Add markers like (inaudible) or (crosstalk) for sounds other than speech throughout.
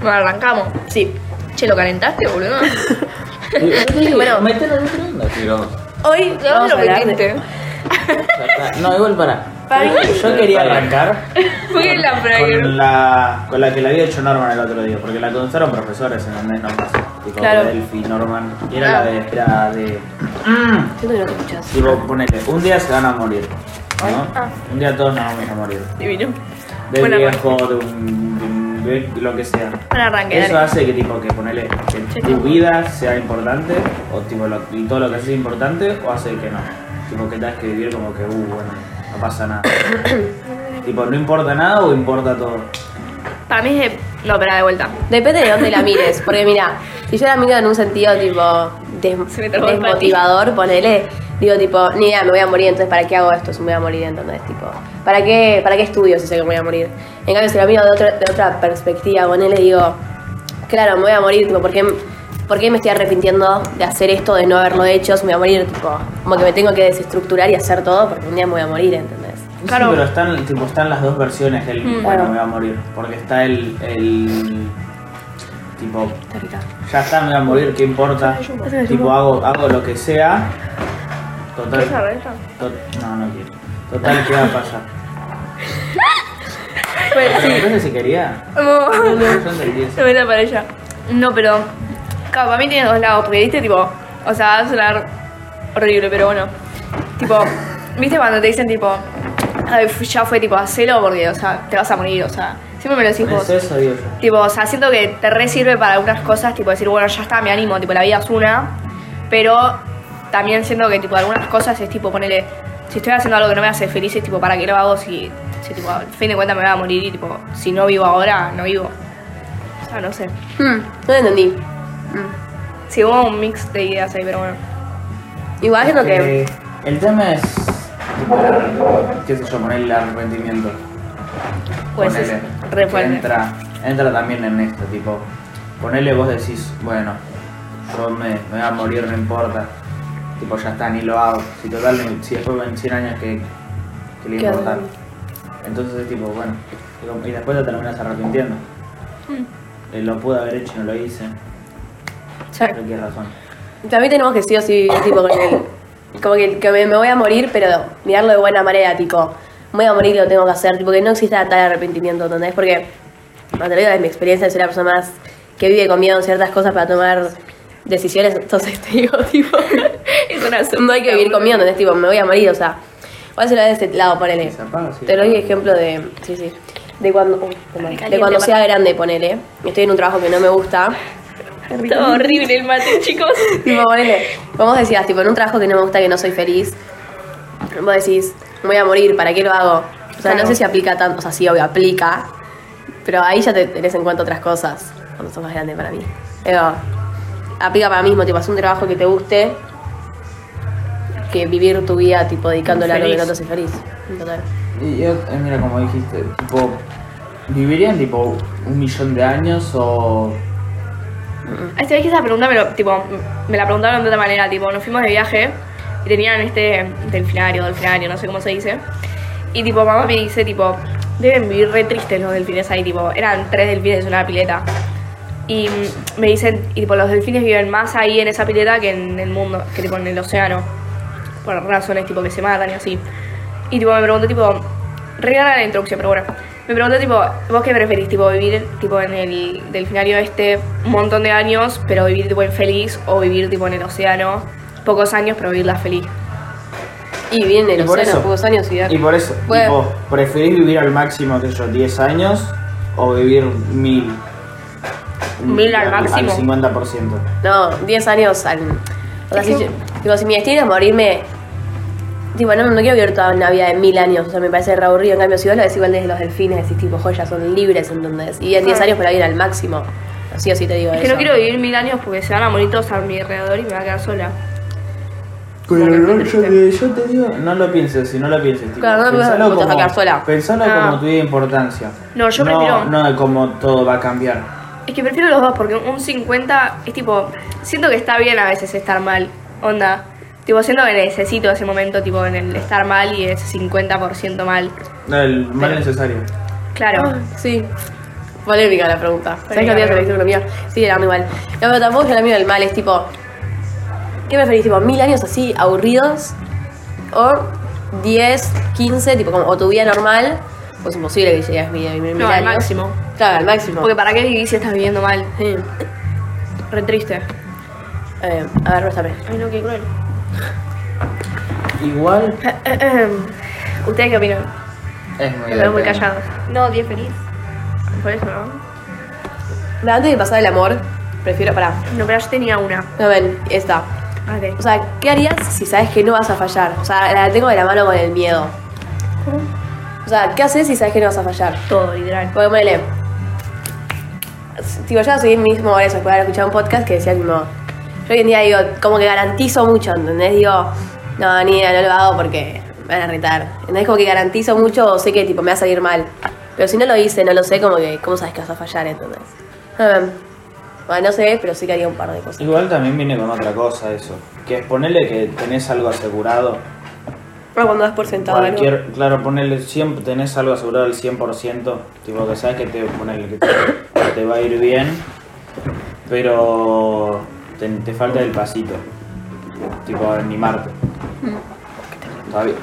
Bueno, arrancamos. Sí. Che, ¿lo calentaste, boludo? (laughs) Bueno. Metelo dentro de onda, tiró. Hoy ¿De vamos dónde a lo hablar de- metiste? Ya está. No, igual para. Para Yo, mí- yo quería arrancar Fue en la con la, con la que le había hecho Norman el otro día, porque la contaron profesores en el no pasa. Tipo Claro. Delphi, Norman. Y era Ah. la de. Era de. Siento que no te escuchas. Tipo, ponele, un día se van a morir. ¿no? Ah. Un día todos nos vamos a morir. Divino. De Buena viejo, de un, de un- lo que sea. Arranque, Eso dale. hace que tipo que ponele que tu vida sea importante o tipo lo- y todo lo que haces es importante o hace que no. Tipo que tengas que vivir como que uh bueno, no pasa nada. (coughs) tipo, no importa nada o importa todo. Para mí es de... No, pero de vuelta. Depende de dónde la mires. Porque mira, si yo la miro en un sentido tipo des- desmotivador, ponele, digo tipo, ni idea, me voy a morir, entonces ¿para qué hago esto si me voy a morir? Entonces, tipo, ¿para qué, ¿para qué estudio si sé que me voy a morir? En cambio, si la miro de otra, de otra perspectiva, ponele, digo, claro, me voy a morir, tipo, ¿por qué, ¿por qué me estoy arrepintiendo de hacer esto, de no haberlo hecho? Si me voy a morir, tipo, como que me tengo que desestructurar y hacer todo porque un día me voy a morir, ¿entendés? Claro. Sí, pero están, tipo, están las dos versiones del Mm. bueno Claro. me voy a morir. Porque está el, el tipo ya está, me voy a morir, ¿qué importa? Tipo, hago, hago lo que sea. Total. ¿Quieres saber esto? Tot- no, no quiero. Total, ¿qué va a pasar? (laughs) Pues Pero sí. si quería. No. Entendí eso. Se mete para ella. No, pero. Claro, para mí tiene dos lados. Porque viste, tipo. O sea, va a sonar horrible, pero bueno. Tipo, viste cuando te dicen, tipo. "Ay, f- ya fue, tipo, hacelo porque, o sea, te vas a morir, o sea. Siempre me lo decís vos. Es eso, digo yo. Tipo, o sea, siento que te re sirve para algunas cosas, tipo decir, bueno, ya está, me animo, tipo, la vida es una. Pero también siento que, tipo, algunas cosas es tipo, ponele, si estoy haciendo algo que no me hace feliz, es tipo, ¿para qué lo hago si, si tipo, al fin de cuentas me voy a morir y, tipo, si no vivo ahora, no vivo? O sea, no sé. Hmm, no entendí. Sí, hubo un mix de ideas ahí, pero bueno. Igual siento que... Eh, el tema es. tipo, ¿Qué sé yo? Poner el arrepentimiento. Pues Ponele, es re que fuerte. Entra, entra también en esto, tipo. Ponele vos decís, bueno, yo me, me voy a morir, no importa. Tipo, ya está, ni lo hago. Si total, si después en 100 años que, le ¿Qué importa. Entonces es tipo, bueno. Y después te terminas arrepintiendo. Mm. Eh, lo pude haber hecho y no lo hice. Pero qué razón. También tenemos que sí o sí, tipo, con el... Como que, que me, me voy a morir, pero mirarlo de buena manera, tipo, me voy a morir y lo tengo que hacer, tipo, que no exista tal arrepentimiento, ¿entendés? Porque, través de mi experiencia de ser la persona más que vive con miedo en ciertas cosas para tomar decisiones, entonces (laughs) te digo, tipo, (laughs) Es una no hay que vivir con miedo, ¿entendés? Tipo, me voy a morir, o sea, voy a hacerlo de este lado, ponele. Te doy ejemplo de, sí, sí, de cuando, uy, perdón, de cuando sea grande, ponele, estoy en un trabajo que no me gusta, Está horrible el mate, chicos. (laughs) tipo, ponele, vos decías, tipo, en un trabajo que no me gusta, que no soy feliz, vos decís, me voy a morir, ¿para qué lo hago? O sea, Claro. no sé si aplica tanto, o sea, sí, obvio, aplica, pero ahí ya te tenés en cuenta otras cosas, cuando sos más grande para mí. Pero, aplica para mismo, tipo, hacer un trabajo que te guste, que vivir tu vida, tipo, dedicándola a lo que no te hace feliz. Total. Y yo, eh, mira, como dijiste, tipo, ¿vivirían tipo un millón de años o Esta vez que esa pregunta me, lo- tipo, me la preguntaron de otra manera, tipo, nos fuimos de viaje y tenían este delfinario, delfinario, no sé cómo se dice. Y tipo, mamá me dice, tipo, deben vivir re tristes los delfines ahí, tipo, eran tres delfines en una pileta. Y mm, me dicen, y tipo, los delfines viven más ahí en esa pileta que en el mundo, que tipo en el océano. Por razones tipo que se matan y así. Y tipo me pregunté tipo, re rara la introducción, pero bueno. Me pregunté tipo, ¿vos qué preferís? Tipo vivir tipo en el delfinario este un montón de años, pero vivir tipo infeliz, o vivir tipo en el océano, pocos años, pero vivirla feliz. Y viene el Y por océano, eso- pocos años y ya. Y por eso, Puede- tipo, ¿preferís vivir al máximo, que yo, 10 años o vivir mil? Mil al máximo. Al 50%. No, 10 años al. O sea, si, yo- digo, si mi destino es morirme. Tipo, no, no quiero vivir toda una vida de mil años, o sea, me parece re aburrido. En cambio, si vos lo decís igual desde los delfines, decís tipo, joyas son libres, ¿entendés? Y en 10 Ah. años para ir al máximo. Así o sí te digo Es eso. que no quiero vivir mil años porque se van a morir todos a mi alrededor y me va a quedar sola. Pero Bueno, no, yo, te digo, no lo pienses, si no lo pienses. Tipo, Claro, no, pensalo porque te vas a quedar sola. Pensalo Ah. como tu vida de importancia. No, yo no, prefiero- No de cómo todo va a cambiar. Es que prefiero los dos porque un 50 es tipo. Siento que está bien a veces estar mal. Onda. Tipo, siento que necesito ese momento, tipo, en el estar mal y ese 50% mal. No, el mal Pero- necesario. Claro. Ah, sí. Polémica la pregunta. ¿Sabes que elección economía? Sí, el amo igual. No, pero tampoco es el amigo del mal, es tipo. ¿Qué preferís? Tipo, mil años así, aburridos. O 10, 15, tipo, como, o tu vida normal. Pues imposible que llegues a mil, mil, mil No, al años. máximo. Claro, al máximo. Porque para qué vivir si estás viviendo mal. Sí. Re triste. Eh, a ver, préstame. Ay, no, qué cruel. Igual (coughs) ¿Ustedes qué opinan? es muy Me veo muy depende. callados. No, 10 feliz. Por eso, ¿no? Pero antes de pasar el amor, prefiero. Pará. No, pero yo tenía una. No, ven, esta. Ok. O sea, ¿qué harías si sabes que no vas a fallar? O sea, la tengo de la mano con el miedo. O sea, ¿qué haces si sabes que no vas a fallar? Todo, literal. Porque ponele. Tipo, yo soy mismo eso, después de haber escuchado un podcast que decía como. Yo hoy en día digo, como que garantizo mucho, ¿entendés? Digo, no, ni idea, no lo hago porque me van a retar. ¿Entendés? Como que garantizo mucho o sé que tipo me va a salir mal. Pero si no lo hice, no lo sé, como que, ¿cómo sabes que vas a fallar, entonces? Bueno, no sé, pero sí que haría un par de cosas. Igual también viene con otra cosa eso. Que es ponerle que tenés algo asegurado. Bueno, cuando das por sentado algo. Cualquier, claro, ponerle siempre tenés algo asegurado al 100%, tipo que sabes que te, ponele que te, que te va a ir bien, pero te, falta el pasito, tipo animarte.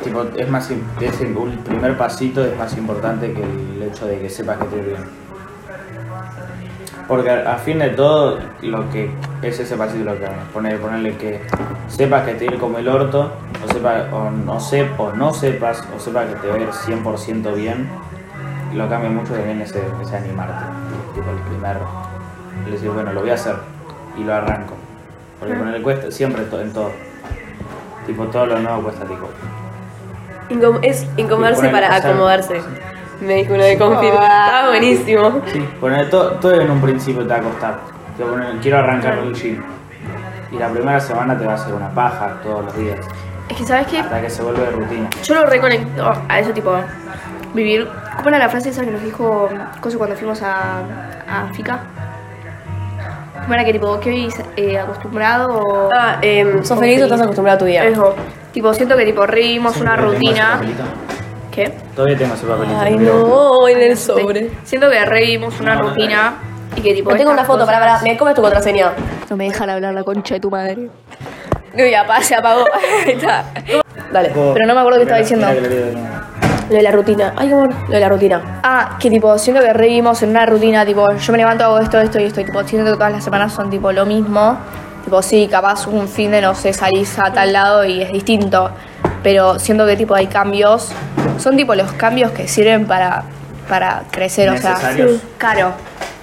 Tipo, es más, es el primer pasito es más importante que el hecho de que sepas que te bien. Porque a, fin de todo, lo que es ese pasito lo que poner, ponerle que sepas que te ir como el orto, o, sepa, o, no o no sepas, o sepas que te va a ir 100% bien, lo cambia mucho también ese, ese animarte. Tipo el primer, el decir, bueno, lo voy a hacer y lo arranco. Porque ponerle cuesta siempre to- en todo. Tipo, todo lo nuevo cuesta, tipo. Incom- es incomodarse para o sea, acomodarse. Me dijo uno de confirm. Estaba buenísimo. Sí, poner todo, todo en un principio te va a costar. Te va a poner, quiero arrancar el gym. Y la primera semana te va a hacer una paja todos los días. Es que, ¿sabes qué? Hasta que se vuelve rutina. Yo lo reconecto a eso, tipo, vivir. ¿Cómo era la frase esa que nos dijo Coso cuando fuimos a, a Fica? ¿Cómo era que, tipo, que vivís eh, acostumbrado o.? Ah, eh, ¿Sos feliz o estás acostumbrado a tu vida? Eso. Tipo, siento que, tipo, revivimos una rutina. ¿Qué? Todavía tengo ese papelito. Ay, no, en el sobre. Siento que revivimos una No, no, rutina y que, tipo. No tengo una estas foto, pará, cosas- pará. ¿Me comes tu contraseña? No me dejan hablar la concha de tu madre. No, ya, pa, se apagó. (laughs) Ahí está. Dale. Pero no me acuerdo qué estaba Mira, diciendo. Lo de la rutina. Ay, amor. Lo de la rutina. Ah, que tipo, siento que revivimos en una rutina, tipo, yo me levanto, hago esto, esto y esto, y tipo, siento que todas las semanas son tipo lo mismo. Tipo, sí, capaz un fin de, no sé, salís a tal lado y es distinto. Pero siento que tipo hay cambios. Son tipo los cambios que sirven para, para crecer, o sea. ¿Necesarios? Claro.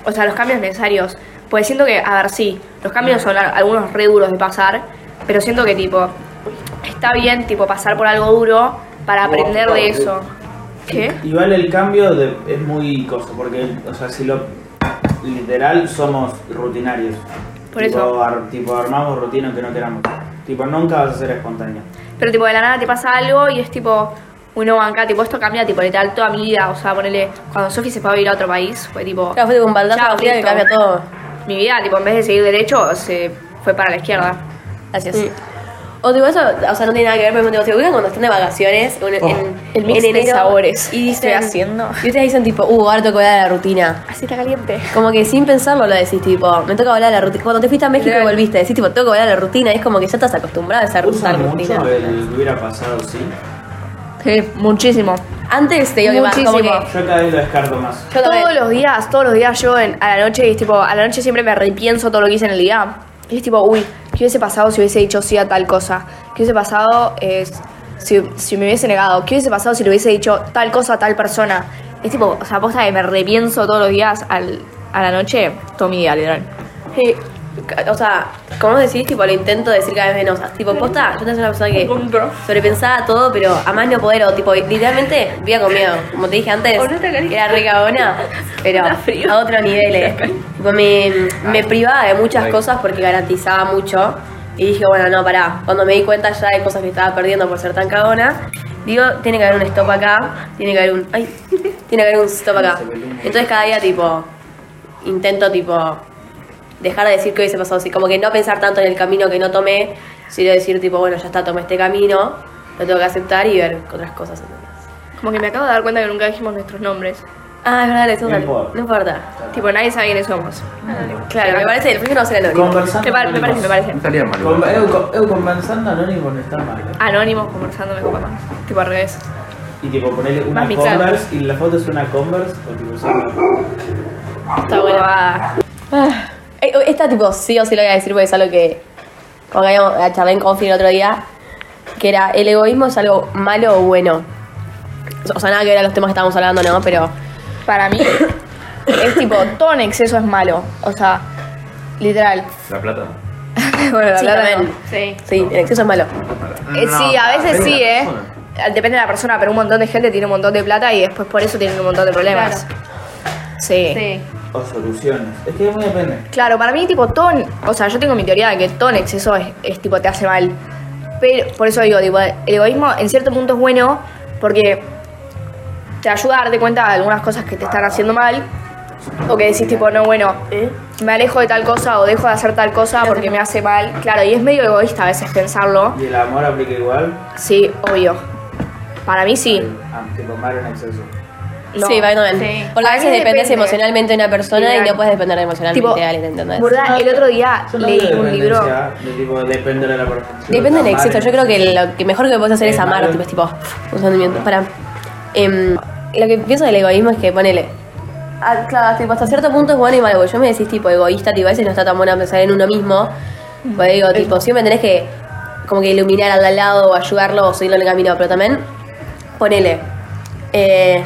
O sea, los cambios necesarios. Pues siento que, a ver, sí, los cambios son algunos re duros de pasar, pero siento que tipo, está bien tipo pasar por algo duro para aprender de eso. ¿Qué? Igual el cambio de- es muy cosa, porque, o sea, si lo literal somos rutinarios. Por tipo, eso. ar- tipo, armamos rutina aunque no queramos. Tipo, nunca vas a ser espontáneo. Pero tipo de la nada te pasa algo y es tipo, uno banca, tipo esto cambia tipo literal toda mi vida. O sea, ponele, cuando Sofi se fue a vivir a otro país, fue tipo. Claro, fue tipo un baldazo que cambia todo. Mi vida, tipo, en vez de seguir derecho, se fue para la izquierda. Gracias. O tipo eso, o sea, no tiene nada que ver, pero ubican cuando están de vacaciones en, Oh. en, El mix en de enero, sabores y estoy dicen, haciendo. Y ustedes dicen tipo, uh, ahora tengo que volver a la rutina. Así está caliente. Como que sin pensarlo lo decís, tipo, me toca volver a la rutina. Cuando te fuiste a México y Literal. volviste, decís, tipo, tengo que volver a la rutina. Y es como que ya estás acostumbrado a esa rutina. Usan rutina. mucho el que hubiera pasado, sí. Sí, muchísimo. Antes te digo que más, como que. Muchísimo. Yo cada vez lo descarto más. Yo también. Todos los días, todos los días yo en- a la noche, y es tipo, a la noche siempre me repienso todo lo que hice en el día. Y es tipo, uy, ¿qué hubiese pasado si hubiese dicho sí a tal cosa? ¿Qué hubiese pasado es, si, me hubiese negado? ¿Qué hubiese pasado si le hubiese dicho tal cosa a tal persona? Es tipo, o sea, posta que me repienso todos los días al, a la noche, día, literal. Sí, O sea, como vos decís, tipo, lo intento decir cada vez menos. Tipo, posta, yo soy una persona que Compro. sobrepensaba todo, pero a más no poder, o tipo, literalmente vivía con miedo. Como te dije antes, no era re cagona, pero a otro nivel. (laughs) eh. Tipo, me, me privaba de muchas cosas porque garantizaba mucho. Y dije, bueno, no, pará. Cuando me di cuenta ya de cosas que estaba perdiendo por ser tan cagona, digo, tiene que haber un stop acá, tiene que haber un. Ay, tiene que haber un stop acá. Entonces cada día, tipo, intento, tipo, dejar de decir que hubiese pasado así. Como que no pensar tanto en el camino que no tomé, sino decir, tipo, bueno, ya está, tomé este camino, lo tengo que aceptar y ver otras cosas. Como que me acabo de dar cuenta que nunca dijimos nuestros nombres. Ah, es verdad, le No importa. No importa. Tipo, nadie sabe quiénes somos. Claro, me parece, el próximo no va a ser anónimo. Conversando Me, par- me parece, me parece. Estaría mal. Con, eu, con- eu conversando anónimo no está mal. ¿eh? Anónimos conversando me copa más. Tipo al revés. Y tipo ponerle una Más mixado. Converse y la foto es una Converse o tipo es una... Está bueno. Ah, Ah, Esta tipo sí o sí lo voy a decir porque es algo que como que habíamos charlé en Confi el otro día que era el egoísmo es algo malo o bueno o sea nada que ver a los temas que estábamos hablando no pero para mí es (coughs) tipo, todo en exceso es malo. O sea, literal. La plata. (laughs) bueno, la Sí, plata también. no. Sí. sí en exceso es malo Eh, No, sí, a veces depende sí, de la ¿eh? persona. Depende de la persona, pero un montón de gente tiene un montón de plata y después por eso tienen un montón de problemas. Sí. Sí. O soluciones. Es que muy depende. Claro, para mí, tipo, todo. en- o sea, yo tengo mi teoría de que todo en exceso es, es, tipo, te hace mal. Pero, por eso digo, el egoísmo en cierto punto es bueno porque te ayuda a darte cuenta de algunas cosas que te están haciendo mal. O que decís, tipo, no, bueno, me alejo de tal cosa o dejo de hacer tal cosa porque me hace mal. Claro, y es medio egoísta a veces pensarlo. ¿Y el amor aplica igual? Sí, obvio. Para mí sí. Ah, tipo amar en exceso. No. sí va bien Sí. porque a veces dependes depende. emocionalmente de una persona y no puedes depender emocionalmente Tipo, de alguien ¿entendés? ¿verdad? El otro día no leí un libro. dependencia, De tipo, depende de la persona. Depende del en Yo creo que lo que mejor que puedes hacer es amar, tipo, es tipo, un sentimiento. Para. em, lo que pienso del egoísmo es que ponele. Ah, claro, tipo, hasta cierto punto es bueno y malo. porque Yo me decís tipo egoísta, tipo, a veces no está tan bueno pensar en uno mismo. Porque digo, tipo, siempre tenés que como que iluminar al lado o ayudarlo o seguirlo en el camino. Pero también, ponele. Eh,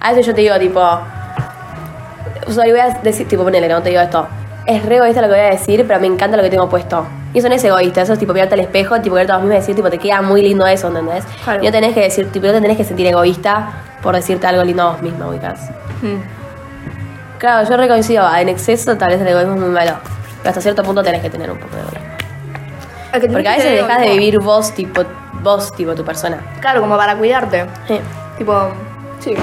a veces yo te digo, tipo, o sea, voy a decir, tipo, ponele, no te digo esto. Es re egoísta lo que voy a decir, pero me encanta lo que tengo puesto. Y eso no es egoísta, eso es tipo mirarte al espejo, tipo verte a vos misma y decir, tipo, te queda muy lindo eso, ¿entendés? Claro. Y no tenés que decir, tipo, no te tenés que sentir egoísta por decirte algo lindo a vos misma, ubicás. Mm. Claro, yo recoincido, en exceso tal vez el egoísmo es muy malo. Pero hasta cierto punto tenés que tener un poco de egoísmo. Que Porque a veces dejas de vivir vos, tipo, vos, tipo, tu persona. Claro, como para cuidarte. Eh. Tipo, sí.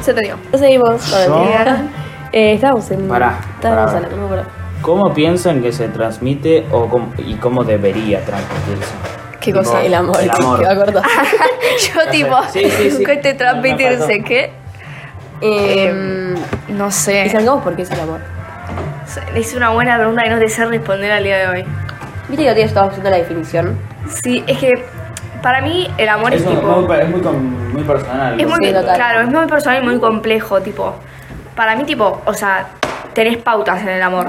Se te dio. No seguimos. Yo- No, mentira. Eh, estábamos en. Pará, Estábamos pará. hablando, no me acuerdo. ¿Cómo piensan que se transmite o cómo- y cómo debería transmitirse? ¿Qué Tipo, cosa? El amor, El amor. (laughs) Yo, tipo, Sí, sí, sí. ¿qué te transmitirse? No, ¿Qué? Em, No y sé. salgamos por qué es el amor. Es una buena pregunta que no te sé responder al día de hoy. Viste que hoy estábamos haciendo la definición. Sí, es que para mí el amor es, Es, muy, tipo. muy, es muy, con- muy personal. Es muy, Sí, claro, es muy personal y muy complejo, tipo. Para mí, tipo, o sea, tenés pautas en el amor,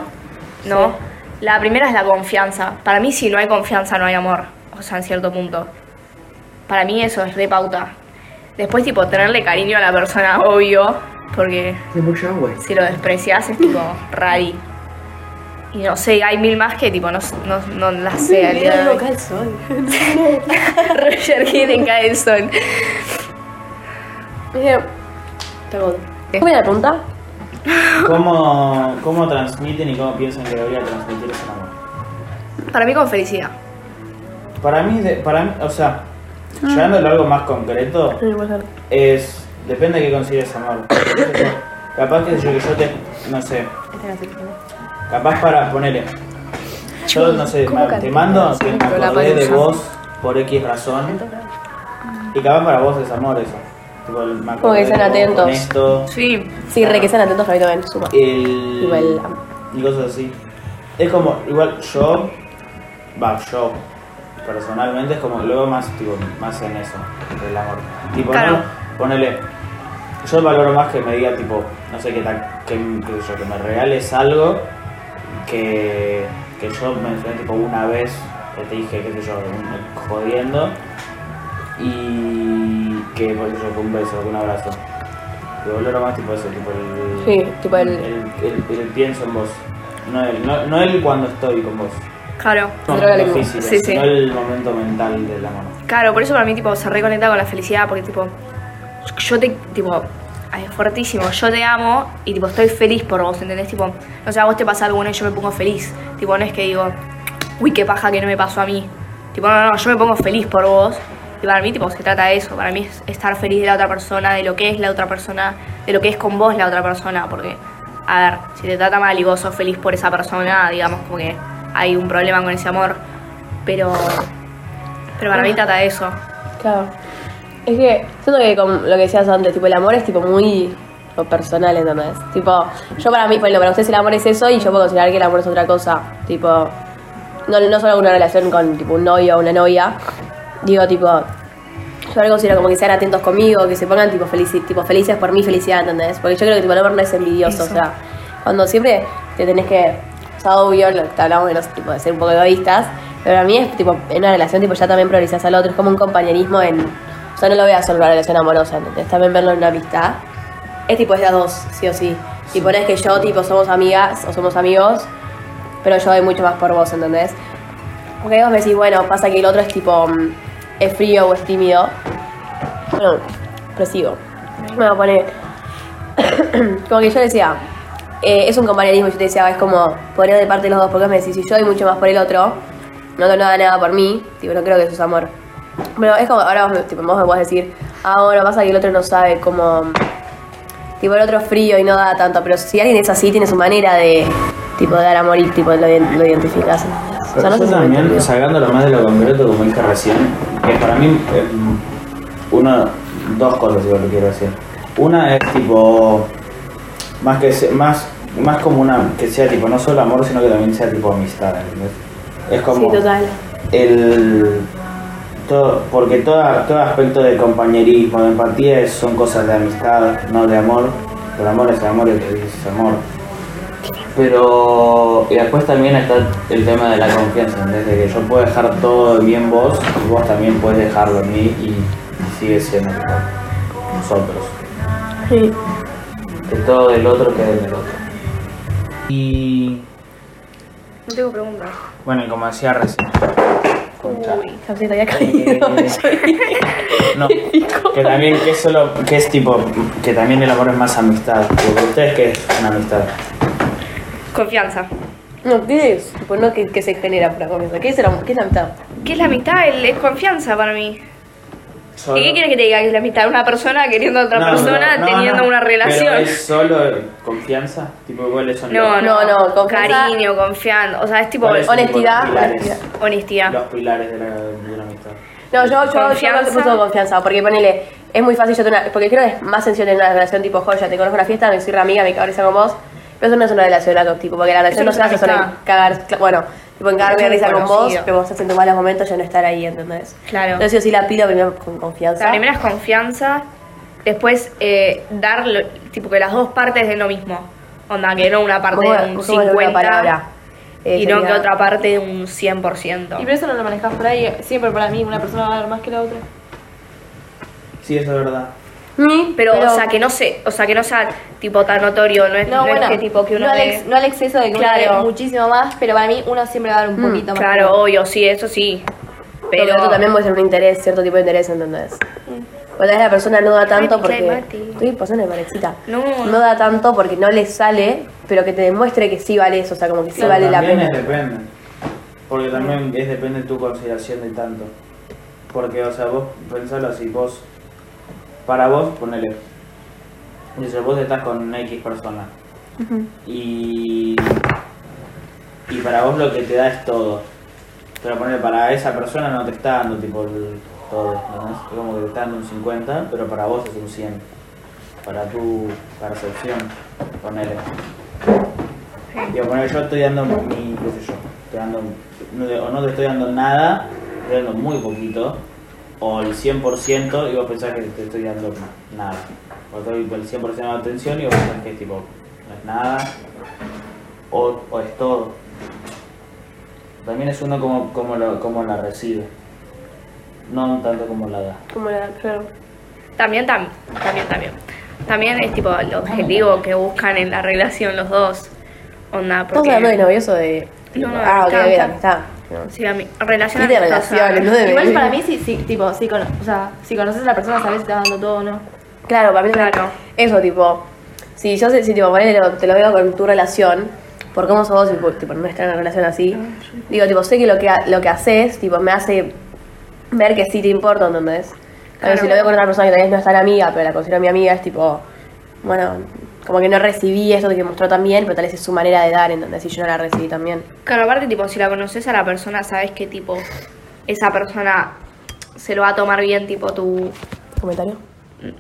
¿no? La primera es la confianza. Para mí, si no hay confianza, no hay amor. O sea, en cierto punto. Para mí eso es de pauta. Después, tipo, tenerle cariño a la persona, (laughs) obvio. Porque Hay mucha agua. si lo desprecias es tipo rari. Y no sé, hay mil más que tipo no, no, no las sé al día de hoy. Roger King cae el sol. (laughs) ¿Cómo era la pregunta? ¿Cómo, ¿Cómo transmiten y cómo piensan que debería transmitirse el amor? Para mí con felicidad. Para mí, de- para mí o sea, llevándolo a algo más concreto, es. Depende de qué consideres amor. (coughs) Capaz que yo, que yo te. No sé. Capaz para ponerle. Yo no sé, ¿Cómo ma- te mando que me acordé de vos por X razón. Y capaz para vos es amor eso. Tipo, me Como acordé que sean de vos atentos. con esto. Sí. Sí, re que sean atentos mí también, suma. El, Igual. y cosas así. Es como, igual yo, va, yo personalmente es como, lo veo más, tipo, más en eso, del amor. Tipo, Claro. no, ponele, yo valoro más que me diga, tipo, no sé, qué tal, que, qué sé yo, que me regales algo que, que yo mencioné, tipo, una vez, que te dije, qué sé yo, un- jodiendo, y que, por ejemplo, fue un beso, un abrazo. Yo valoro más, tipo, eso, tipo, el Sí, tipo el. el, el- el pienso en vos. No él, no, no cuando estoy con vos. Claro. No, no lengua. físico, Sí, sí. sino el momento mental del amor. Claro, por eso para mí tipo se reconecta con la felicidad porque tipo yo te tipo fuertísimo, yo te amo y tipo estoy feliz por vos, ¿entendés? Tipo, no sé, a vos te pasa algo y yo me pongo feliz. Tipo, no es que digo, uy, qué paja que no me pasó a mí. Tipo, no, no, yo me pongo feliz por vos. Y para mí, tipo, se trata de eso. Para mí es estar feliz de la otra persona, de lo que es la otra persona, de lo que es con vos la otra persona. Porque, a ver, si te trata mal y vos sos feliz por esa persona, digamos como que hay un problema con ese amor. Pero, pero para mí trata de eso. Claro. Es que, siento que como lo que decías antes, tipo, el amor es tipo muy lo personal, ¿entendés? Tipo, yo para mí, bueno, para ustedes el amor es eso y yo puedo considerar que el amor es otra cosa. Tipo, no, no solo una relación con tipo un novio o una novia. Digo, tipo, yo ahora considero como que sean atentos conmigo, que se pongan tipo, felici- tipo felices por mi felicidad, ¿entendés? Porque yo creo que tipo, el amor no es envidioso, Eso. o sea, cuando siempre te tenés que, o sea, obvio, lo que hablamos de, no sé, tipo, de ser un poco egoístas, pero a mí es tipo, en una relación tipo ya también priorizas al otro, es como un compañerismo en, sea, no lo veas solo en una relación amorosa, ¿entendés? También verlo en una amistad. Es tipo, es de a dos, sí o sí. Tipo, no es que yo, tipo, somos amigas o somos amigos, pero yo doy mucho más por vos, ¿entendés? Porque vos me decís, bueno, pasa que el otro es tipo, mm, es frío o es tímido. Bueno, prosigo. Me voy a poner. (coughs) como que yo decía, eh, es un compañerismo, yo te decía, es como poner de parte los dos, porque vos me decís, si yo doy mucho más por el otro, no otro no da nada por mí, tipo, no creo que eso es amor. Pero es como, ahora vos, tipo, vos me podés decir, ah, bueno, pasa que el otro no sabe cómo. Tipo, el otro es frío y no da tanto, pero si alguien es así, tiene su manera de, tipo, de dar amor y, tipo, lo, lo identificas. ¿entendés? O sea, no sé yo también, sacándolo más de lo concreto, como dije recién, que para mí, eh, una, dos cosas digo, lo quiero decir. Una es tipo, más que se- más, más como una, que sea tipo, no solo amor, sino que también sea tipo amistad, ¿entendés? Es como Sí, total. el todo, porque toda, todo aspecto de compañerismo, de empatía es- son cosas de amistad, no de amor. El amor es amor, es, es amor. Pero y después también está el tema de la confianza, desde que yo puedo dejar todo bien vos y vos también puedes dejarlo en mí y, y sigue siendo nosotros. Sí. Que todo del otro quede del otro. Y No tengo preguntas. bueno, y como decía recién, concha. Uy. Ya se te había caído. (laughs) (laughs) No, que también que es solo, que es tipo, que también el amor es más amistad. Porque ustedes qué es una amistad. Confianza. No, ¿qué es? Tipo, no, ¿qué, qué se genera por la confianza? ¿Qué es, el amor? ¿Qué es la mitad? ¿Qué es la amistad? El- Es confianza para mí. Solo- ¿Y qué quieres que te diga? Que es la amistad. Una persona queriendo a otra No, persona pero- no, teniendo no, una relación. Pero es solo confianza, tipo cuáles son No, los, no, No, no, confianza- Cariño, confianza. O sea, es tipo ¿Cuáles son, tipo, honestidad, los pilares, honestidad. honestidad. los pilares de la, de una amistad? No, yo, yo, yo no puso confianza, porque ponele, es muy fácil yo tener, porque creo que es más sencillo tener una relación tipo joya, te conozco en una fiesta, me soy re amiga, me risa con vos, pero eso no es una relación algo tipo, porque la relación no se hace solo en cagar, bueno, tipo en cagarme de risa con vos, pero vos estás en tus malos momentos ya no estar ahí, ¿entendés? Claro. Entonces yo sí la pido primero con confianza. La primera es confianza. Después, eh, dar, lo- tipo, que las dos partes den lo mismo. Onda, que no una parte ¿Cómo- de un cómo es la nueva 50 palabra? Eh, y no sería- que otra parte de un 100%. Y pero eso no lo manejas por ahí. Siempre para mí una persona va a dar más que la otra. Sí, eso es verdad. Mm, Pero, o sea, que no sé, o sea, que no sea tipo tan notorio, no es, No, no bueno, es que tipo que uno no, al dé- ex- no al exceso de que Claro. uno muchísimo más, pero para mí uno siempre va a dar un Mm, poquito más. Claro, obvio, sí, eso sí. Pero Pero esto también puede ser un interés, cierto tipo de interés, ¿entendés? O tal vez la persona no da tanto Ay, porque. Mati. Estoy pasando de marexita. No. No da tanto porque no le sale, pero que te demuestre que sí vale eso, o sea, como que sí vale la pena. es depende. Porque también es depende de tu consideración de tanto. Porque, o sea, vos pensalo así, vos, para vos, ponele, dice, vos estás con X persona. Y, y para vos lo que te da es todo. Pero ponele, para esa persona no te está dando tipo el todo, ¿entendés? Es como que te está dando un 50, pero para vos es un 100. Para tu percepción, ponele. Digo, poner yo estoy dando mi, qué sé yo, estoy dando, no, o no te estoy dando nada, estoy dando muy poquito, o el 100% y vos pensás que te estoy dando nada. O estoy el 100% de atención y vos pensás que tipo, no es nada, o, o es todo. También es uno como, como, lo, como la recibe, no tanto como la da. Como la, claro. también, tam- también, también. También es tipo el objetivo que buscan en la relación los dos. Onda, ¿Estamos hablando de porque... novios o de.? No, no, ah, ok, bien, amistad. Sí, a mí, relación Sí, de relaciones, no de Igual para mí, sí, sí, tipo, sí, cono- o sea, si conoces a la persona, sabes si te está dando todo o no. Claro, para mí. Claro. Eso, tipo. Si yo sé, si tipo, ponele, te lo veo con tu relación, por cómo sos vos, y por, tipo, no estar en una relación así, digo, tipo, sé que lo que, ha- lo que haces, tipo, me hace ver que sí te importa, ¿entendés? Claro. Claro. si lo veo con otra persona que tal vez no es tan amiga, pero la considero mi amiga, es tipo, bueno, como que no recibí esto que mostró también, pero tal vez es su manera de dar, ¿entendés? Y yo no la recibí también. Claro, aparte, tipo, si la conoces a la persona, sabes que, tipo, esa persona se lo va a tomar bien, tipo, tu... ¿Comentario?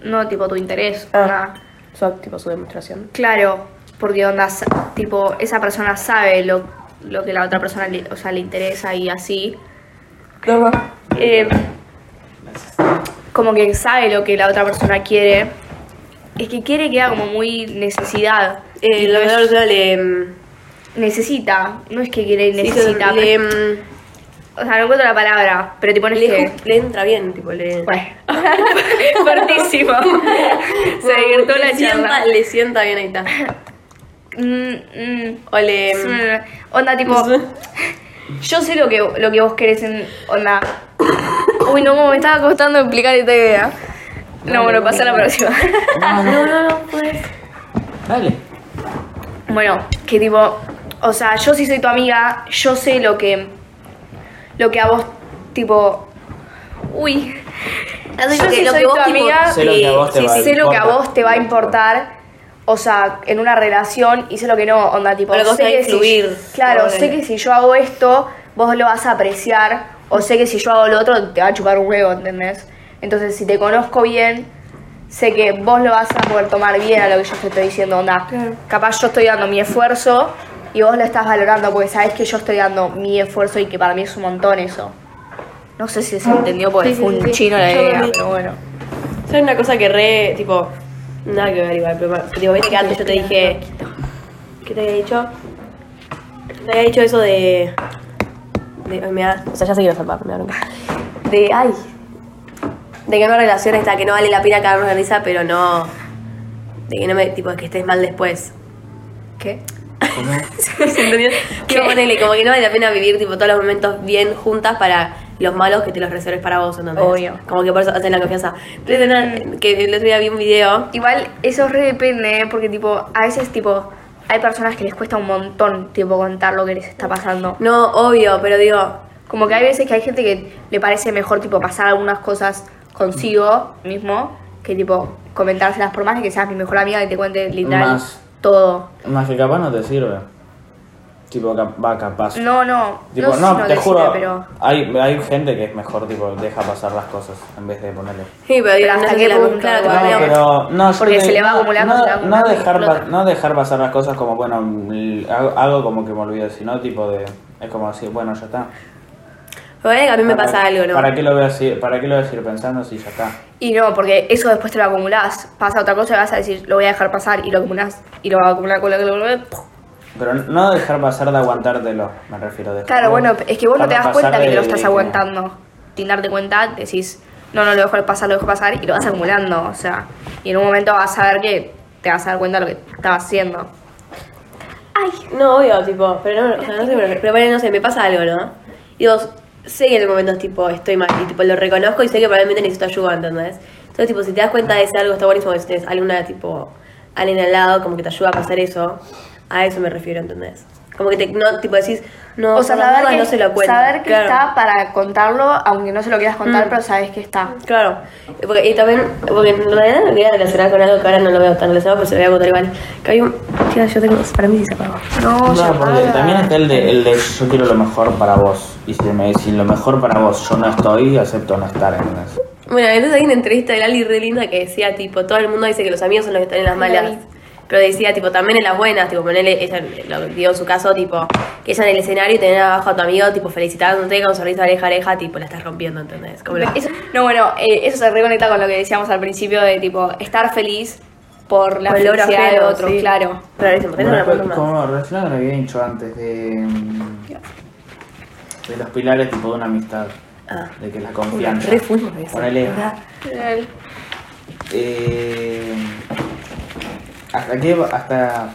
No, tipo, tu interés. Ah. onda. su, tipo, su demostración. Claro, porque onda, tipo, esa persona sabe lo, lo que la otra persona le, o sea, le interesa y así. Eh, como que sabe lo que la otra persona quiere. Es que quiere queda como muy necesidad. Eh, la es- le. mm, necesita, no es que quiere y sí, necesita. le, pero- mm, o sea, no encuentro la palabra, pero tipo no le, que. le entra bien, tipo, le. Bueno, (laughs) fuertísimo. (laughs) Se divirtió la sienta, charla. le sienta bien ahí está. Mm, mm. O le. Onda tipo, yo sé lo que, lo que vos querés en onda. Uy, no, me estaba costando explicar esta idea. No, bueno, pasa a la próxima. No, no, (laughs) no, no, pues. Dale. Bueno, que tipo, o sea, yo sí soy tu amiga, yo sé lo que, lo que a vos, tipo, uy, yo sí lo soy que tu tipo, amiga, Sé lo que a vos te sí, va a sé lo que a importar. vos te va a importar, o sea, en una relación y sé lo que no, onda, tipo, O lo que vos sé que si- claro, sé que si yo hago esto, vos lo vas a apreciar, o sé que si yo hago lo otro, te va a chupar un huevo, ¿entendés? Entonces, si te conozco bien, sé que vos lo vas a poder tomar bien a lo que yo te estoy diciendo, onda. Capaz yo estoy dando mi esfuerzo y vos lo estás valorando porque sabés que yo estoy dando mi esfuerzo y que para mí es un montón eso. No sé si se entendió porque Sí, fue sí, un sí. chino la Yo idea, pero bueno. ¿Sabes una cosa que re, tipo, nada que ver igual, pero tipo, viste que antes yo te dije, ¿qué te había dicho? Te había dicho eso de, de ay, me da, o sea, ya sé que no salvar, me da bronca. De, ay, de que una relación está, que no vale la pena cagarnos de risa, pero no, de que no me, tipo, que estés mal después. ¿Qué? ¿Se (laughs) entendió? Tipo, ponele, como que no vale la pena vivir, tipo, todos los momentos bien juntas para los malos que te los reserves para vos, ¿entendés? Obvio. Como que por eso hacen la confianza. Entonces, nada, que el otro día vi un video Igual eso re depende, ¿eh? porque tipo, a veces tipo, hay personas que les cuesta un montón tipo contar lo que les está pasando. No, obvio, pero digo, Como que hay veces que hay gente que le parece mejor tipo pasar algunas cosas consigo mismo que tipo comentárselas por más de que seas mi mejor amiga que te cuente literal Más. todo. Más que capaz no te sirve. Tipo, va capaz. No, no, Tipo, no, sé no, si no te te juro, sirve, pero hay, hay gente que es mejor, tipo, deja pasar las cosas en vez de ponerle. sí, pero digo, hasta qué punto, claro, No, pero no, Porque te- se le va acumulando, no, y dejar pa- no dejar pasar las cosas como bueno hago, hago como que me olvido sino tipo de es como así bueno ya está pero que a mí me ¿Para- pasa algo, ¿no? para qué lo voy a seguir para qué lo voy a seguir pensando si ya está Y no, porque eso después te lo acumulás. Pasa otra cosa y vas a decir, lo voy a dejar pasar y lo acumulás. Y lo vas a acumular, acumular, acumular. acumular. pero no dejar pasar de aguantártelo me refiero dejar Claro, bueno, es que vos no te das cuenta que te lo de- estás de- aguantando. Sin darte cuenta, decís, no, no lo dejo pasar, lo dejo pasar y lo vas acumulando. O sea, y en un momento vas a ver que te vas a dar cuenta de lo que estabas haciendo. No, obvio, tipo, pero no, o sea, no sé, pero, pero bueno, no sé, me pasa algo, ¿no? Y digo, sé que en el momento tipo estoy mal y tipo lo reconozco y sé que probablemente necesito ayuda, ¿entendés? Entonces, tipo, si te das cuenta de ese algo, está buenísimo que si tienes alguna, tipo, alguien al lado, como que te ayuda a pasar eso, a eso me refiero, ¿entendés? Como que te, no, tipo, decís, no, o sea, saber que, no se lo cuento. saber que claro. está para contarlo, aunque no se lo quieras contar, Mm. pero sabes que está. Claro, porque, y también, porque en realidad no quería relacionar con algo que ahora no lo veo tan relacionado, pero se lo voy a contar igual. Que hay un. Tía, yo tengo. Para mí sí se apagó. No, no, porque para. también está el de, el de yo quiero lo mejor para vos y si, me, si lo mejor para vos yo no estoy acepto no estar ¿entendés? Bueno, entonces hay una entrevista de Lali re linda que decía, tipo, todo el mundo dice que los amigos son los que están en las malas. Lali. Pero decía, tipo, también en las buenas, tipo, ponerle, ella lo dio en su caso, tipo, que ella en el escenario y tener abajo a tu amigo, tipo, felicitándote con un sonrisa de oreja a oreja, tipo, la estás rompiendo, ¿entendés? Como la- Eso- no, bueno, eh, eso se reconecta con lo que decíamos al principio de tipo estar feliz por la Por felicidad de otro, sí. claro. Pero eso, más. como relacionado a lo que había dicho antes de, mm, de los pilares tipo de una amistad Ah. de que la confianza Re fuimos. Ponele, eh, hasta qué hasta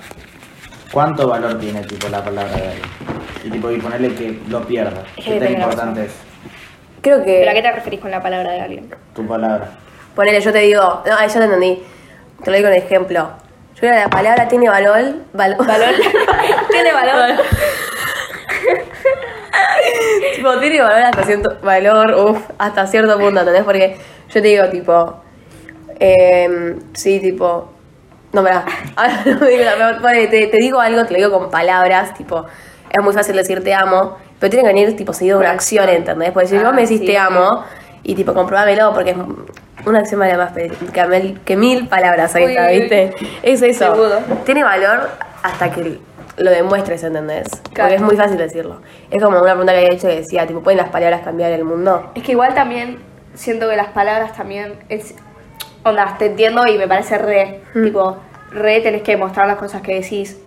cuánto valor tiene tipo la palabra de alguien y tipo y ponerle que lo pierda Es que qué tan importante es Creo que. ¿Pero a qué te referís con la palabra de alguien? tu palabra Ponele, yo te digo, no, ahí ya te entendí. Te lo digo con ejemplo. Yo creo que la palabra tiene valor. val- (laughs) valor. (laughs) ¿Tiene valor? (laughs) tipo, tiene valor hasta cierto valor, uf, hasta cierto punto, ¿entendés? Porque yo te digo, tipo, eh, sí, tipo, no, pará, (laughs) ahora no digo, te, te digo algo, te lo digo con palabras, tipo, es muy fácil decir te amo, pero tiene que venir, tipo, seguido de una acción, ¿entendés? Porque si Ah, vos me decís sí, te amo, y tipo, comprobámelo, porque es, una acción vale más que, mil, que mil palabras, ahí está. ¿viste? Es eso. Seguro. Tiene valor hasta que lo demuestres, ¿entendés? Claro. Porque es muy fácil decirlo. Es como una pregunta que había hecho que decía, tipo, ¿pueden las palabras cambiar el mundo? Es que igual también siento que las palabras también es onda, te entiendo y me parece re, Mm. tipo, re tenés que demostrar las cosas que decís,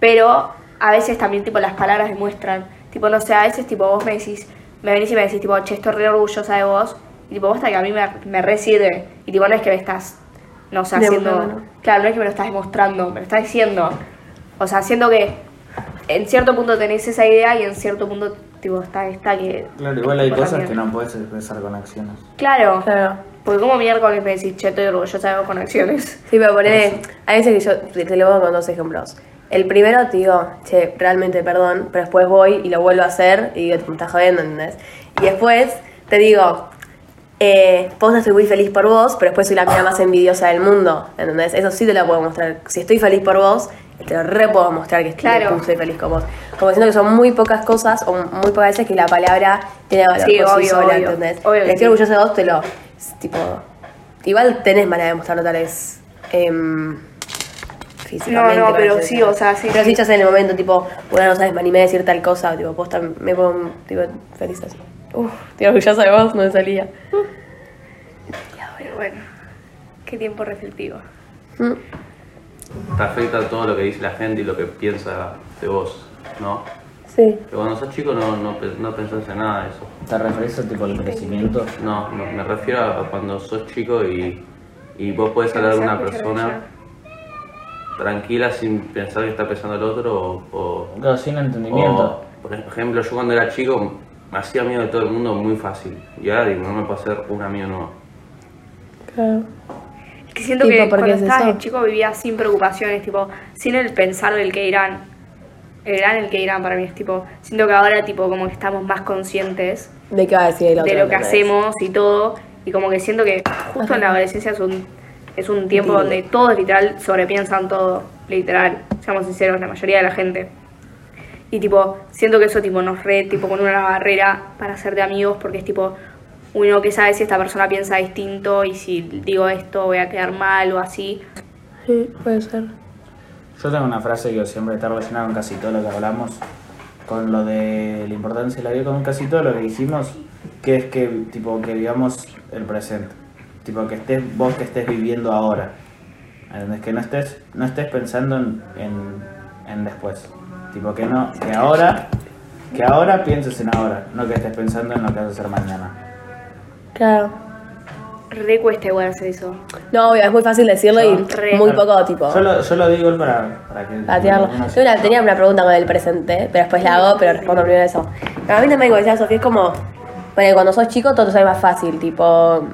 pero a veces también tipo las palabras demuestran, tipo, no sé, a veces tipo vos me decís, me venís y me decís tipo, che, estoy re orgullosa de vos, y tipo, vos que a mí me, me re sirve, y tipo, no es que me estás, no sé, haciendo, Demostrando. claro, no es que me lo estás demostrando, me lo estás diciendo, o sea, siento que en cierto punto tenés esa idea y en cierto punto tipo está esta que Claro, igual hay cosas también. que no puedes expresar con acciones. Claro, Claro. Porque como miércoles me decís, che, estoy orgullosa de vos con acciones. (laughs) Sí, pero ponele, a veces que yo te, te lo pongo con dos ejemplos. El primero te digo, che, realmente perdón, pero después voy y lo vuelvo a hacer y digo, me estás jodiendo, ¿entendés? Y después te digo, eh, posta estoy muy feliz por vos, pero después soy la mina más envidiosa del mundo, ¿entendés? Eso sí te lo puedo mostrar. Si estoy feliz por vos, te lo re puedo mostrar que estoy, Claro. estoy feliz con vos. Como siento que son muy pocas cosas o muy pocas veces que la palabra tiene valor Sí, por sí obvio, sola, obvio. ¿entendés? Obvio estoy sí. orgullosa de vos, te lo... es tipo... Igual tenés manera de mostrarlo tal vez... em, físicamente, No, no, pero sí, o sea, sí, Pero sí. si ya sé en el momento, tipo, bueno, no sabes, me animé a decir tal cosa, tipo, posta, me pongo, tipo, feliz así. Uf, estoy orgullosa de vos, no me salía. Pero bueno, qué tiempo reflectivo. Mm. Te afecta todo lo que dice la gente y lo que piensa de vos, ¿no? Sí. Pero cuando sos chico no, no, no pensás en nada de eso. ¿Te referís a tipo el crecimiento? No, no, me refiero a cuando sos chico y, y vos podés hablar de una persona tranquila sin pensar que está pensando el otro o, o, Claro, sin entendimiento. o, por ejemplo, yo cuando era chico me hacía amigo de todo el mundo muy fácil y ahora digo, no me puedo hacer un amigo nuevo. Claro. Es que siento Tipo, que ¿por qué cuando es estabas chico vivía sin preocupaciones, tipo, sin el pensar del que irán. El gran el que irán para mí es tipo, siento que ahora tipo como que estamos más conscientes ¿De qué va a decir el otro? de lo que hacemos y todo. Y como que siento que justo en la adolescencia es un, es un tiempo Sí. donde todos literal sobrepiensan todo, literal, seamos sinceros, la mayoría de la gente. Y tipo, siento que eso tipo nos re, tipo con una barrera para ser de amigos porque es tipo uno que sabe si esta persona piensa distinto y si digo esto voy a quedar mal o así. Sí, puede ser. Yo tengo una frase que siempre está relacionada con casi todo lo que hablamos, con lo de la importancia de la vida, con casi todo lo que dijimos, que es que tipo que vivamos el presente, tipo que estés vos que estés viviendo ahora, ¿entendés? que no estés no estés pensando en, en, en después, tipo que no que ahora que ahora pienses en ahora, no que estés pensando en lo que vas a hacer mañana. Claro. Re cuesta igual hacer eso. No, obvio, es muy fácil decirlo y Re. muy poco, tipo, Yo lo, yo lo digo para, para que patearlo. Tengo una- tenía una pregunta con el presente, pero después la hago, pero respondo primero eso. Pero a mí también, como decía Sofía, es como, bueno, cuando sos chico todo te sale más fácil, tipo,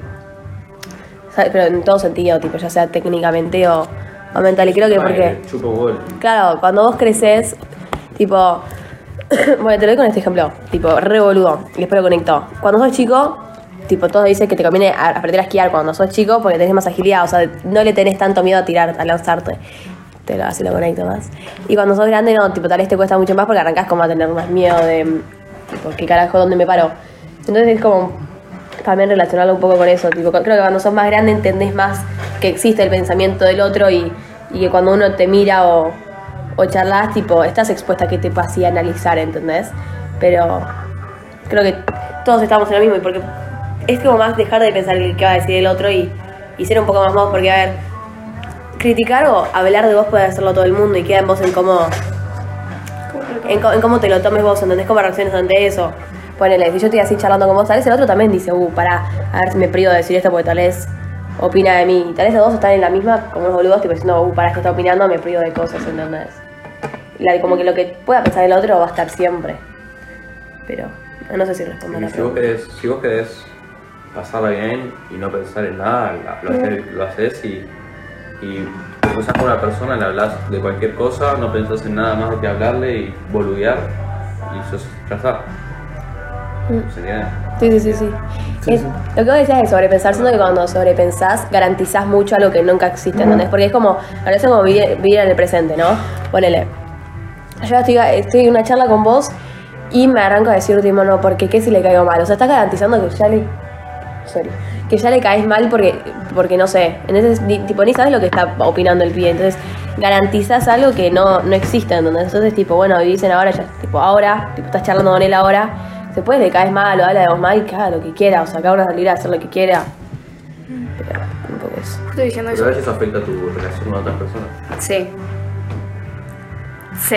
¿sabes? pero en todo sentido, tipo, ya sea técnicamente o, o mental. Y creo que porque... Chupo huevo. Claro, cuando vos creces, tipo. (coughs) bueno, te lo doy con este ejemplo. Tipo, re boludo. Y después lo conecto. Cuando sos chico, tipo, todos dicen que te conviene a- aprender a esquiar cuando sos chico porque tenés más agilidad. O sea, no le tenés tanto miedo a tirar, a lanzarte. Te lo así lo conecto más. Y cuando sos grande, no, tipo, tal vez te cuesta mucho más porque arrancás como a tener más miedo de. Tipo, ¿qué carajo, dónde me paro? Entonces es como. También relacionarlo un poco con eso. Tipo, creo que cuando sos más grande entendés más que existe el pensamiento del otro y, y que cuando uno te mira o, o charlas, tipo, estás expuesta a que te pase y analizar, ¿entendés? Pero creo que todos estamos en lo mismo y porque es como más dejar de pensar el que va a decir el otro y, y ser un poco más vos, porque a ver, criticar o hablar de vos puede hacerlo todo el mundo y queda en vos en cómo, en, en cómo te lo tomes vos, ¿entendés? Cómo reacciones ante eso. Ponele, si yo estoy así charlando con vos, tal vez el otro también dice, uh, pará, a ver si me privo de decir esto porque tal vez opina de mí. Y tal vez los dos están en la misma, como unos boludos, tipo diciendo, uh, pará, que está opinando, me privo de cosas, ¿entendés? La- como que lo que pueda pensar el otro va a estar siempre. Pero no sé si respondo a la vos querés, si vos querés pasarla bien y no pensar en nada, lo, haces, lo haces y, y te cruzas con una persona, le hablas de cualquier cosa, no pensás en nada más de que hablarle y boludear y sos, ya está. ¿Se entiende? Sí, sí, sí, sí. Sí, Es- sí. Lo que vos decías de sobrepensar, siento que cuando sobrepensás garantizás mucho algo que nunca existe, ¿entendés? Porque es como, ahora es como vivir, vivir en el presente, ¿no? Ponele. Yo estoy, estoy en una charla con vos y me arranco a decir, tipo, no, porque qué si le caigo mal. O sea, estás garantizando que ya le. Sorry, que ya le caes mal porque, porque no sé, entonces ni, tipo, ni sabes lo que está opinando el pibe, entonces garantizas algo que no, no existe, ¿entendés? Entonces tipo, bueno, dicen ahora, ya, tipo ahora, tipo estás charlando con él ahora, después le caes mal o habla de vos mal, que haga lo que quiera, o sea, cada uno salir a hacer lo que quiera. Pero un poco eso. Estoy diciendo Pero a eso. veces eso afecta a tu relación con otras personas. Sí. Sí.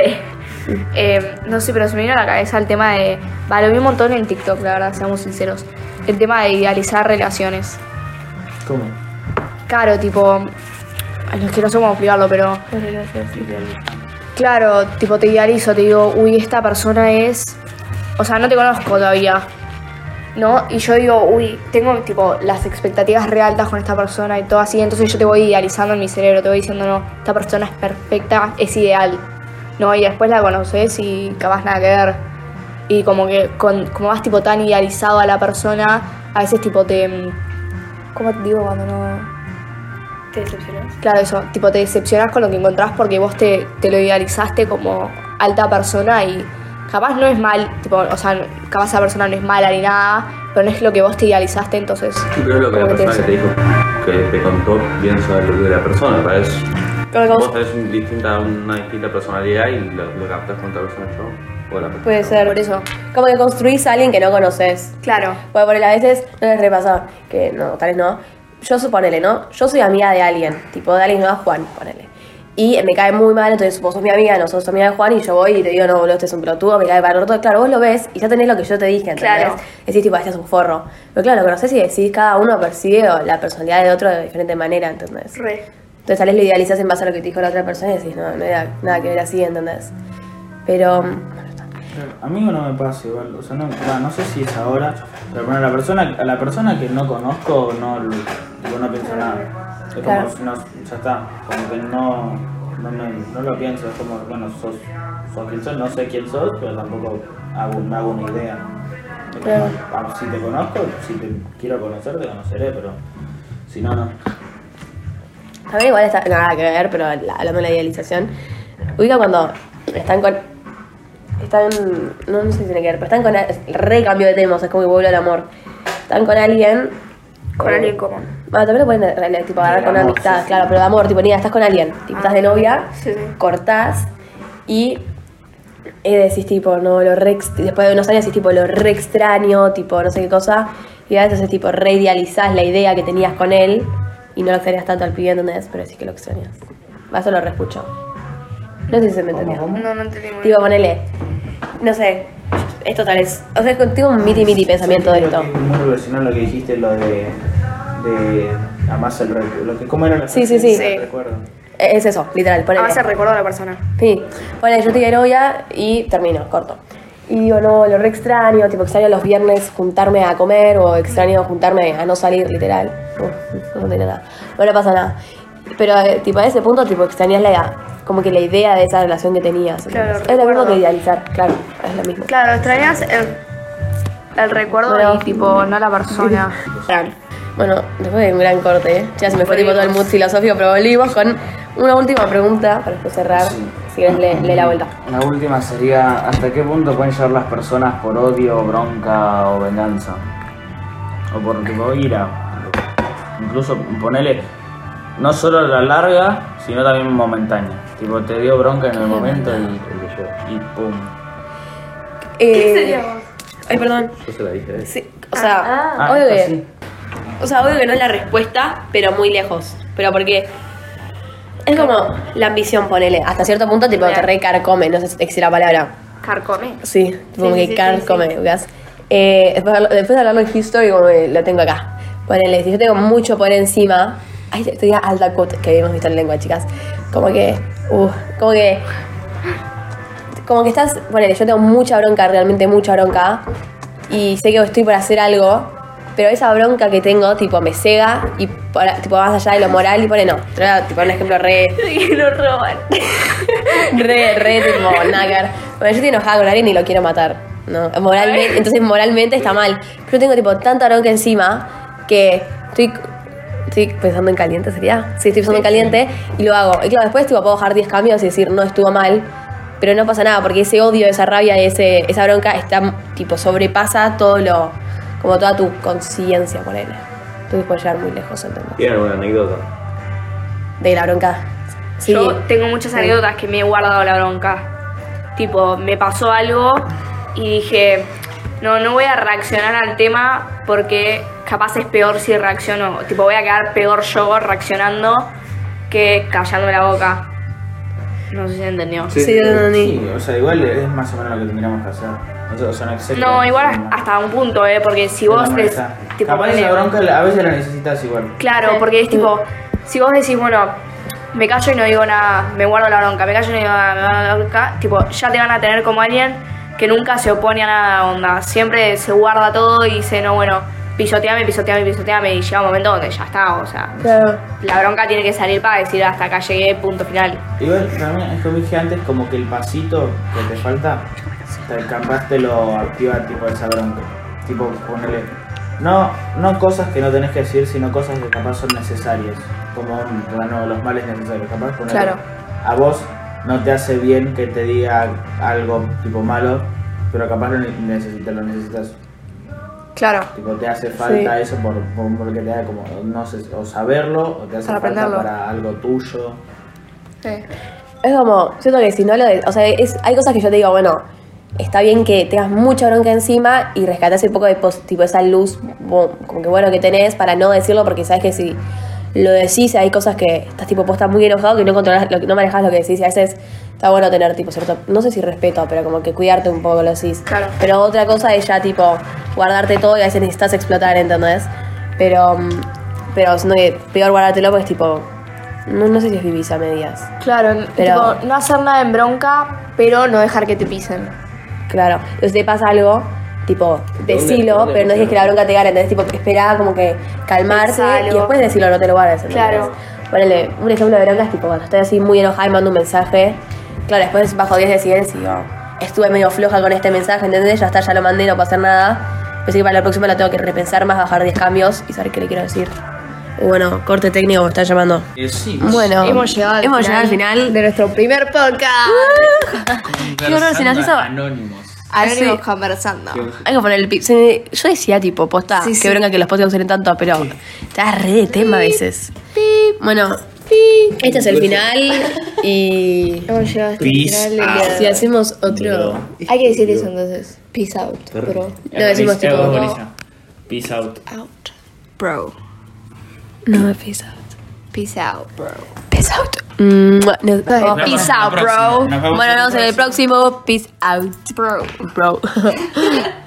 Eh, no sé, pero se me vino a la cabeza el tema de. Va, lo vi un montón en TikTok, la verdad, seamos sinceros. El tema de idealizar relaciones. ¿Cómo? Claro, tipo. Es que no sé cómo explicarlo, pero. Claro, tipo, te idealizo, te digo, uy, esta persona es. O sea, no te conozco todavía. ¿No? Y yo digo, uy, tengo tipo las expectativas re altas con esta persona y todo así. Entonces yo te voy idealizando en mi cerebro, te voy diciendo, no, esta persona es perfecta, es ideal. ¿No? Y después la conoces y capaz nada que ver. Y como que con, como vas tipo tan idealizado a la persona, a veces tipo te. ¿Cómo te digo cuando no.? ¿Te decepcionas? Claro, eso, tipo te decepcionás con lo que encontrás porque vos te, te lo idealizaste como alta persona y capaz no es mal, tipo, o sea, capaz esa persona no es mala ni nada, pero no es lo que vos te idealizaste, entonces. Sí, pero es lo que la persona que te dijo, que te contó, piensa lo que la persona, para eso. Vos tenés distinta, una distinta personalidad y lo, lo captás con otra persona yo. O la persona. Puede ser. Por eso. Como que construís a alguien que no conoces. Claro. Bueno, por a veces no les repasa, que no, tal vez no. Yo suponele, ¿no? Yo soy amiga de alguien, tipo de alguien no Juan, ponele. Y me cae muy mal, entonces vos sos mi amiga, nosotros somos amiga de Juan, y yo voy y te digo, no, boludo, este es un pelotudo, me cae para el orto. Claro, vos lo ves y ya tenés lo que yo te dije, ¿entendés? Claro. Decís, tipo, este es un forro. Pero claro, lo conoces y decís, cada uno percibe la personalidad de otro de diferente manera, ¿entendés? Re. Entonces tal vez lo idealizas en base a lo que te dijo la otra persona y decís, no, no hay nada que ver así, ¿entendés? Pero, mm, bueno, está. A mí no me pasa igual, o sea, no, no sé si es ahora, pero bueno, a la persona, a la persona que no conozco no, digo, no pienso nada. Es como, Claro. si no, ya está, como que no, no, me, no lo pienso, es como, bueno, sos, sos quien sos, no sé quién sos, pero tampoco hago, me hago una idea. Como, Claro. ah, si te conozco, si te quiero conocer, te conoceré, pero si no, no. También igual está nada que ver, pero la- hablando de la idealización, ubica cuando están con. Están. No, no sé si tiene que ver, pero están con. es Re cambio de temas, es como que vuelve al amor. Están con alguien. Con eh, alguien común. Bueno, también lo pueden en realidad, tipo agarrar con amor, amistad, sí, sí. claro, pero de amor, tipo, ni estás con alguien, tipo, estás de novia, Sí, sí. cortás y y decís tipo, no, lo re ex- después de unos años decís tipo, lo re extraño, tipo, no sé qué cosa, y a veces tipo, re idealizás la idea que tenías con él y no lo extrañas tanto al pibe, ¿entendés? Pero sí que lo extrañas. Va, Eso lo reescucho. No sé si se me entendió. ¿Cómo, No, no entendí muy Tipo, ponele, no sé, esto tal vez, o sea, tengo un miti miti pensamiento de esto. es muy relacionado a lo que dijiste, lo de. de además el recuerdo. Lo que, ¿Cómo era la Sí, sí, sí. El recuerdo. Es eso, literal, ponele. A base recuerdo a la persona. Sí, bueno, yo de novia y termino, corto. Y digo, no, lo re extraño, tipo extraño los viernes juntarme a comer o extraño juntarme a no salir, literal. Uf, no tiene nada. No le pasa nada. Pero, eh, tipo, a ese punto, tipo, extrañas la, como que la idea de esa relación que tenías. Claro, es lo mismo que idealizar, claro, es lo mismo. Claro, extrañas el, el recuerdo Bueno. y tipo, no la persona. (laughs) Bueno, después de un gran corte, ¿eh? ya se me fue tipo todo el mood filosófico, pero volvimos con una última pregunta para después cerrar. Sí. Si quieres, lee, lee la vuelta. La última sería, ¿hasta qué punto pueden llegar las personas por odio, bronca o venganza? O por tipo ira. Incluso ponele, no solo a la larga, sino también momentánea. Tipo, te dio bronca en el momento y, y pum. Eh, Ay, perdón. Yo se la dije, ¿eh? Sí, o sea, Ah, obvio esta que. sí. O sea, obvio que no es la respuesta, pero muy lejos. Pero porque. Es como la ambición, ponele. Hasta cierto punto, tipo, te re carcome, no sé si existe la palabra. Carcome. Sí, como Sí, que sí, carcome, sí, sí. ¿ubicas? Eh, después, de hablar- después de hablarlo de History, como que lo tengo acá. Ponele, si yo tengo mucho por encima. Ay, estoy a alta quote que habíamos visto en lengua, chicas. Como que. Uh, como que. Como que estás. Ponele, yo tengo mucha bronca, realmente mucha bronca. Y sé que estoy por hacer algo. Pero esa bronca que tengo, tipo, me cega y tipo, más allá de lo moral y pone no. Tipo, un ejemplo re lo roban. (laughs) re, re, tipo, ver. Bueno, yo estoy enojada con alguien y lo quiero matar, ¿no? Moralmente, entonces moralmente está mal. Pero tengo, tipo, tanta bronca encima que estoy, estoy pensando en caliente, ¿sería? Sí, estoy pensando en caliente y lo hago. Y claro, después, tipo, puedo bajar 10 cambios y decir, no, estuvo mal. Pero no pasa nada, porque ese odio, esa rabia, ese, esa bronca está, tipo, sobrepasa todo lo, como toda tu conciencia, por él. Entonces puede llegar muy lejos, ¿entendés? ¿Tienen alguna anécdota? De la bronca. Sí. Yo tengo muchas anécdotas que me he guardado la bronca. Tipo, me pasó algo y dije, no, no voy a reaccionar al tema porque capaz es peor si reacciono. Tipo, voy a quedar peor yo reaccionando que callándome la boca. No sé si se entendió. Sí, ni- Sí, o sea, igual es más o menos lo que tendríamos que hacer. O sea, o sea, no, sé No, igual no. hasta un punto, ¿eh? Porque si vos... no des- tipo, Capaz esa bronca a veces la necesitas igual. Claro, Sí. porque es tipo, si vos decís, bueno, me callo y no digo nada, me guardo la bronca, me callo y no digo nada, me guardo la bronca, tipo, ya te van a tener como alguien que nunca se opone a nada, onda. Siempre se guarda todo y dice, no, bueno, pisoteame, pisoteame, pisoteame, y llega un momento donde ya está, o sea, Claro. la bronca tiene que salir para decir hasta acá llegué, punto final. Igual, también es como dije antes, como que el pasito que te falta, te capaz te lo activa tipo esa bronca. Tipo, ponerle. No, no cosas que no tenés que decir, sino cosas que capaz son necesarias. Como bueno, los males necesarios. Capaz ponerle, Claro. A vos no te hace bien que te diga algo tipo malo, pero capaz lo ne- necesitas, lo necesitas. Claro. Tipo, te hace falta eso por, por, porque te da como, no sé, o saberlo, o te hace Para falta aprenderlo. para algo tuyo. Es como, siento que si no lo de, o sea, es, hay cosas que yo te digo, bueno, está bien que tengas mucha bronca encima y rescatas un poco de pos- tipo esa luz, como que bueno que tenés para no decirlo, porque sabes que si lo decís hay cosas que estás tipo posta muy enojado que no controlas, lo, que- no manejas lo que decís y a veces está bueno tener tipo cierto, no sé si respeto, pero como que cuidarte un poco lo decís. Claro. Pero otra cosa es ya tipo guardarte todo y a veces necesitas explotar, ¿entendés? Pero, mm, pero siento que peor guardártelo porque es tipo, no, no sé si es vivís a medias. Claro, Pero- tipo, no hacer nada en bronca, pero no dejar que te pisen. Claro, entonces te pasa algo, tipo, decilo, dónde pero no dejes que la bronca te gane, entonces tipo, esperá como que calmarse y después decirlo, no te lo guardes. ¿entendés? Claro. Ponele, un ejemplo de bronca es tipo, cuando estoy así muy enojada y mando un mensaje, claro, después bajo 10 de silencio estuve medio floja con este mensaje, ¿entendés? Ya está, ya lo mandé, no puedo hacer nada. Pensé que para la próxima lo tengo que repensar más, bajar 10 cambios y saber qué le quiero decir. Y bueno, corte técnico me está llamando. Sí, Bueno, Hemos llegado al, hemos final, llegado al final. de nuestro primer podcast. (laughs) Qué horror, si nos hizo- Anónimos. Anónimos Sí. conversando. Hay que poner el pi- se- Yo decía tipo, posta, Sí, que sí. bronca que los podcasts usen tanto, pero está re de tema a veces. Bueno, este es el final y Hemos llegado hasta el Peace final. del out. día si hoy. hacemos otro, Hay que decir eso entonces. Peace out, bro. lo decimos tipo. Peace out. Out, bro. no me peace out. Peace out, bro. Peace out. Nos- vemos peace out, bro. Nos vemos Bueno, nos vemos en el próximo. Peace out, Bro. bro. (laughs)